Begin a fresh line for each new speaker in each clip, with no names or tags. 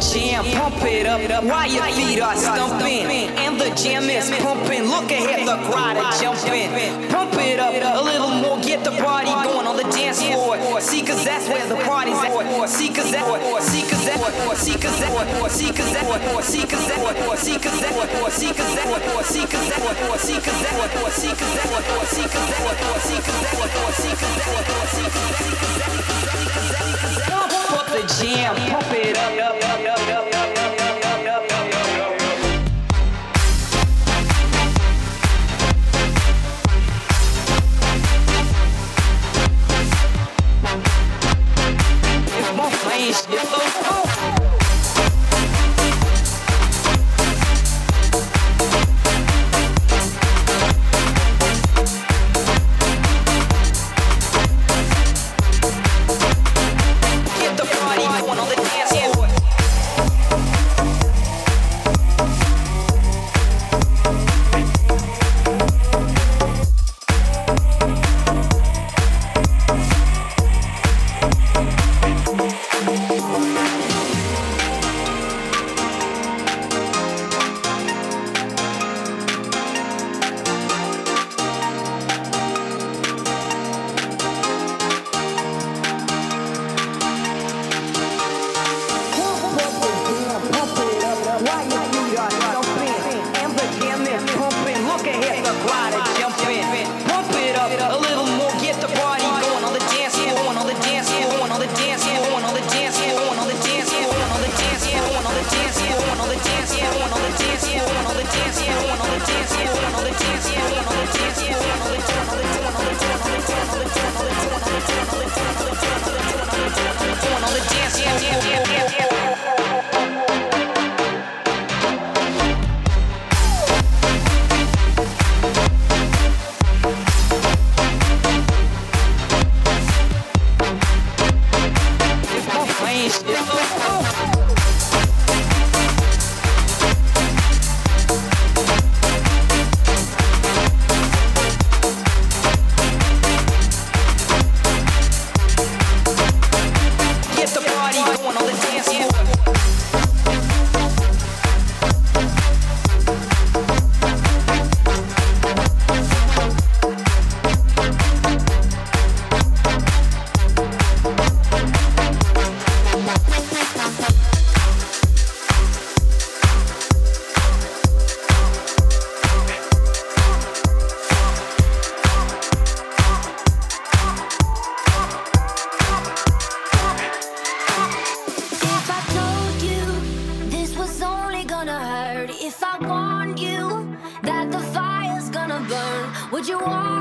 jam, pump it up while your feet are stumping. And the jam is pumping. Look ahead, the crowd are jumping. Pump it up a little more, get the party going on the dance floor. See, cause that's where the party's at. See, cause that, see, cause that, see, cause that, see, cause that, see, cause that, see, cause that, see, cause that, see, cause that, see, cause that, see, cause that, see, cause that, see, cause that, see, see, cause that, see, cause that, see, jam. Pump it up. up, up, up
you are.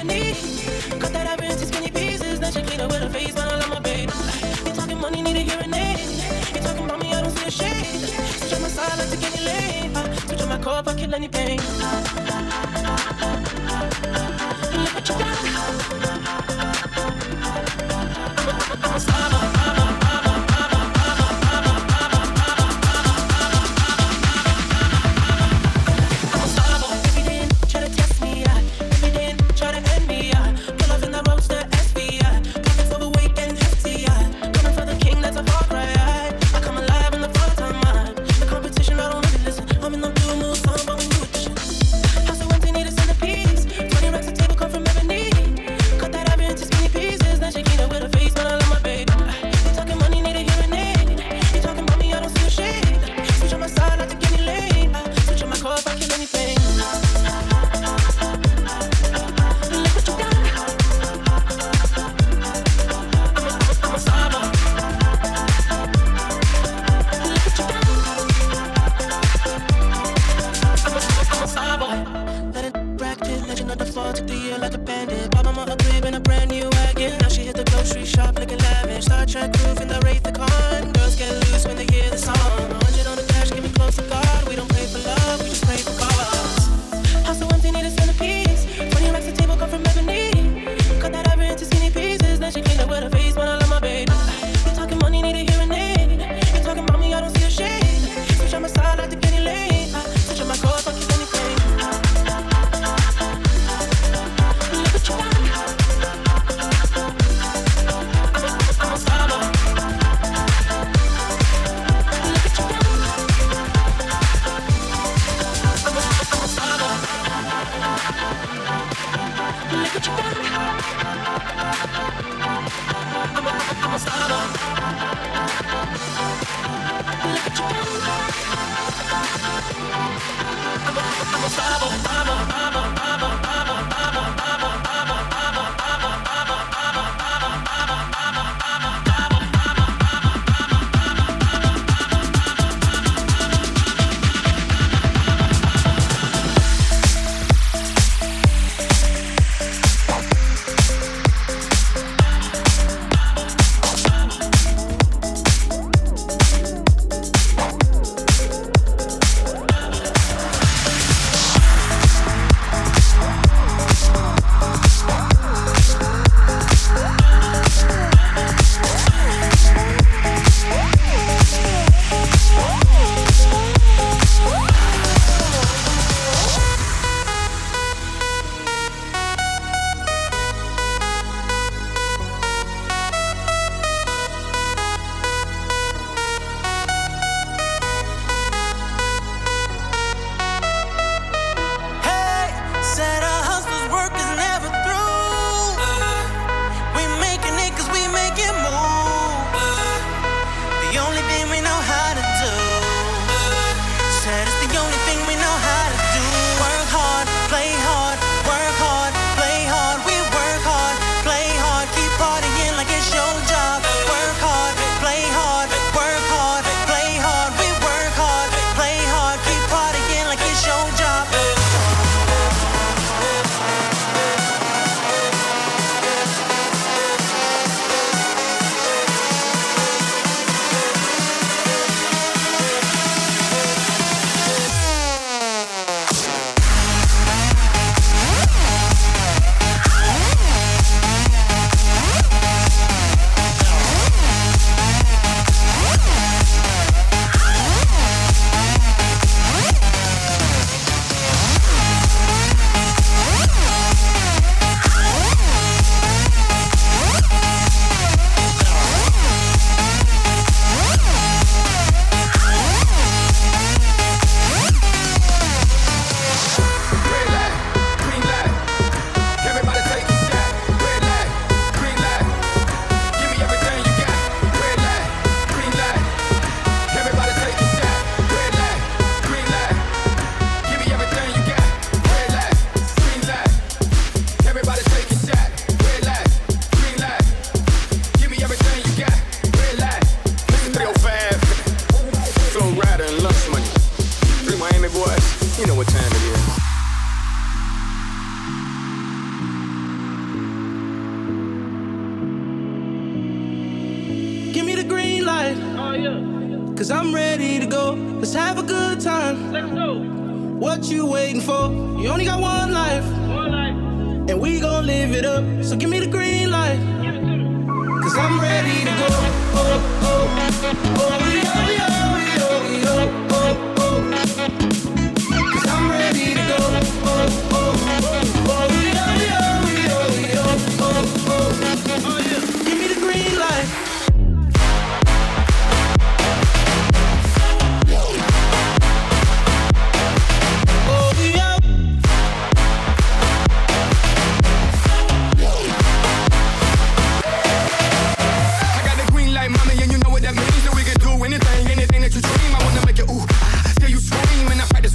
70. Cut that up into skinny pieces. Then you clean up with a face, but I love my baby. You talking money, need a hearing aid. You talking about me, I don't see a shade. Switch on my side, like to get laid. Uh, switch on my core, I kill any pain.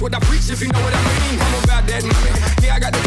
Live it up. So give me the green light.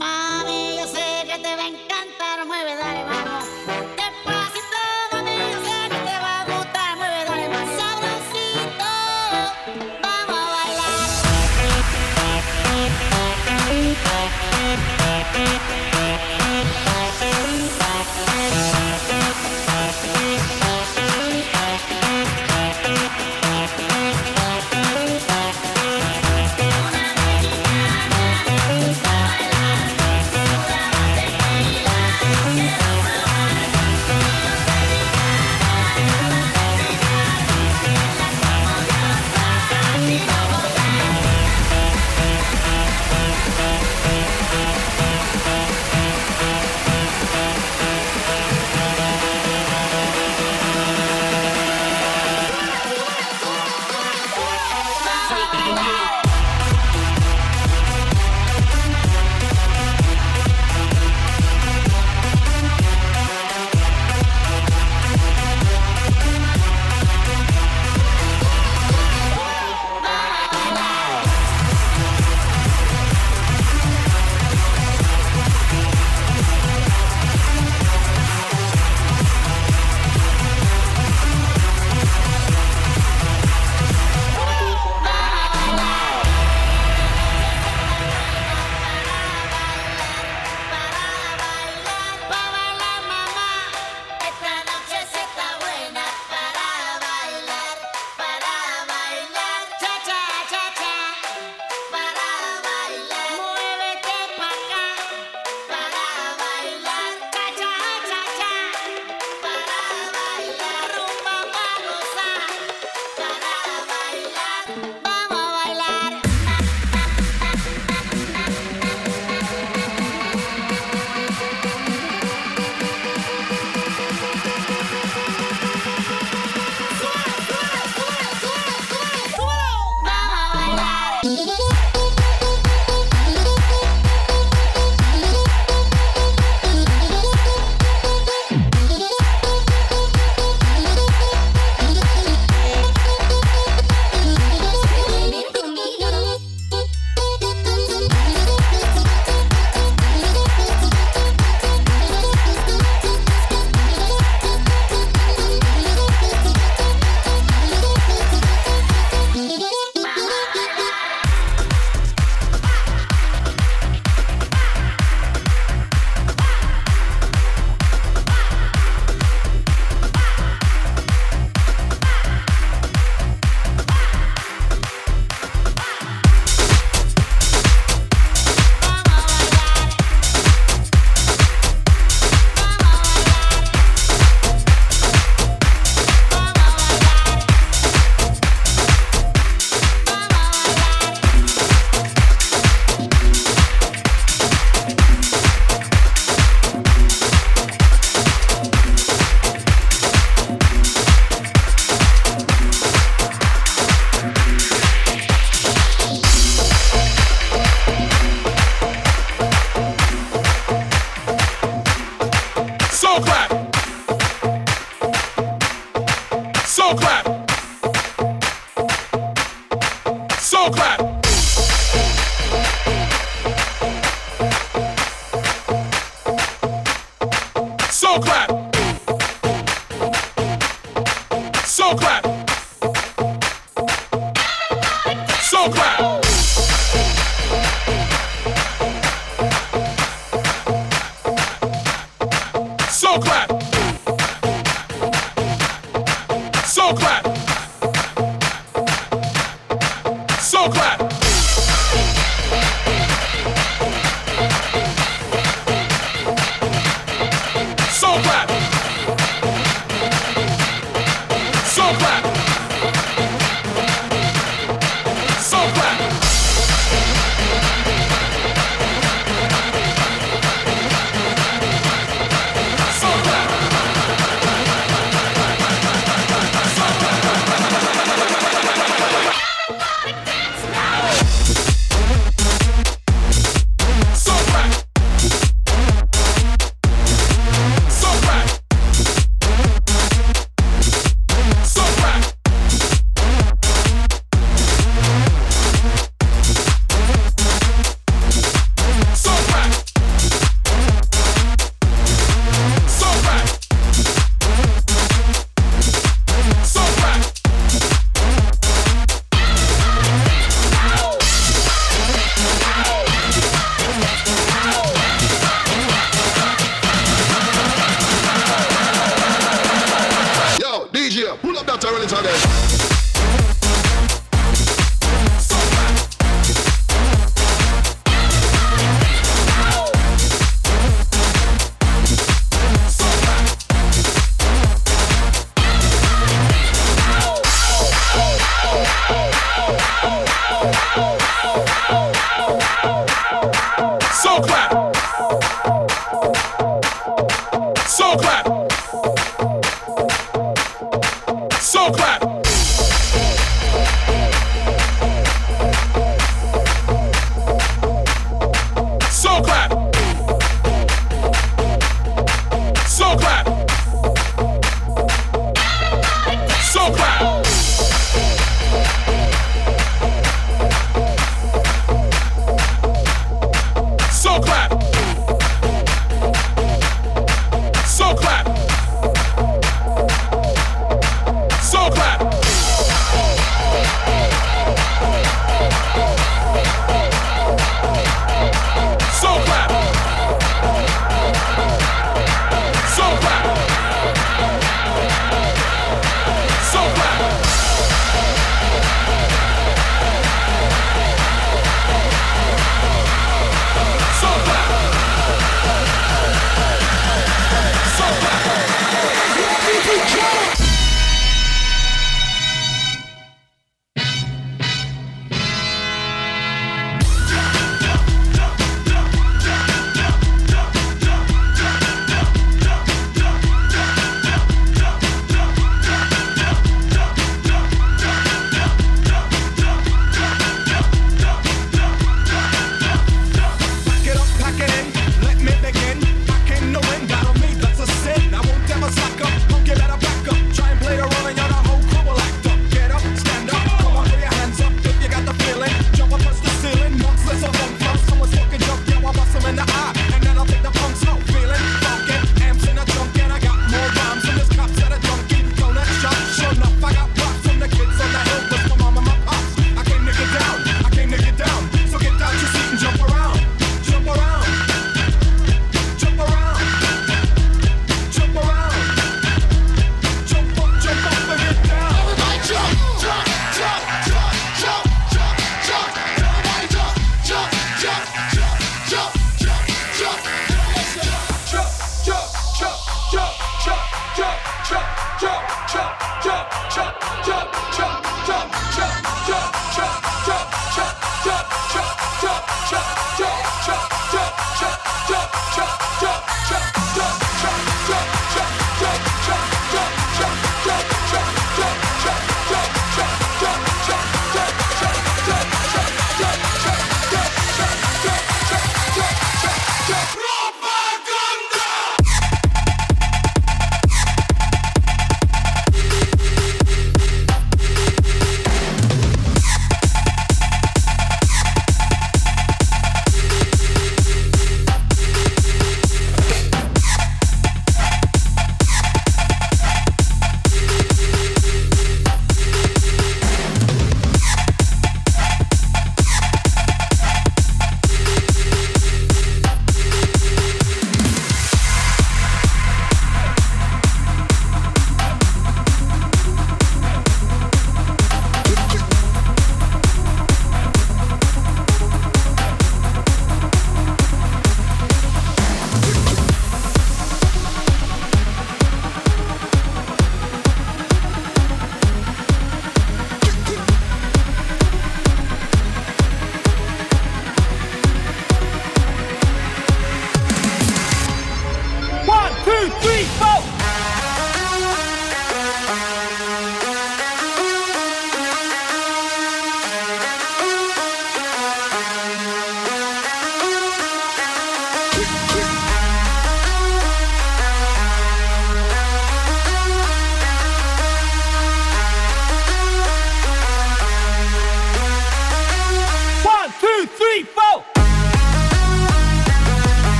Mama.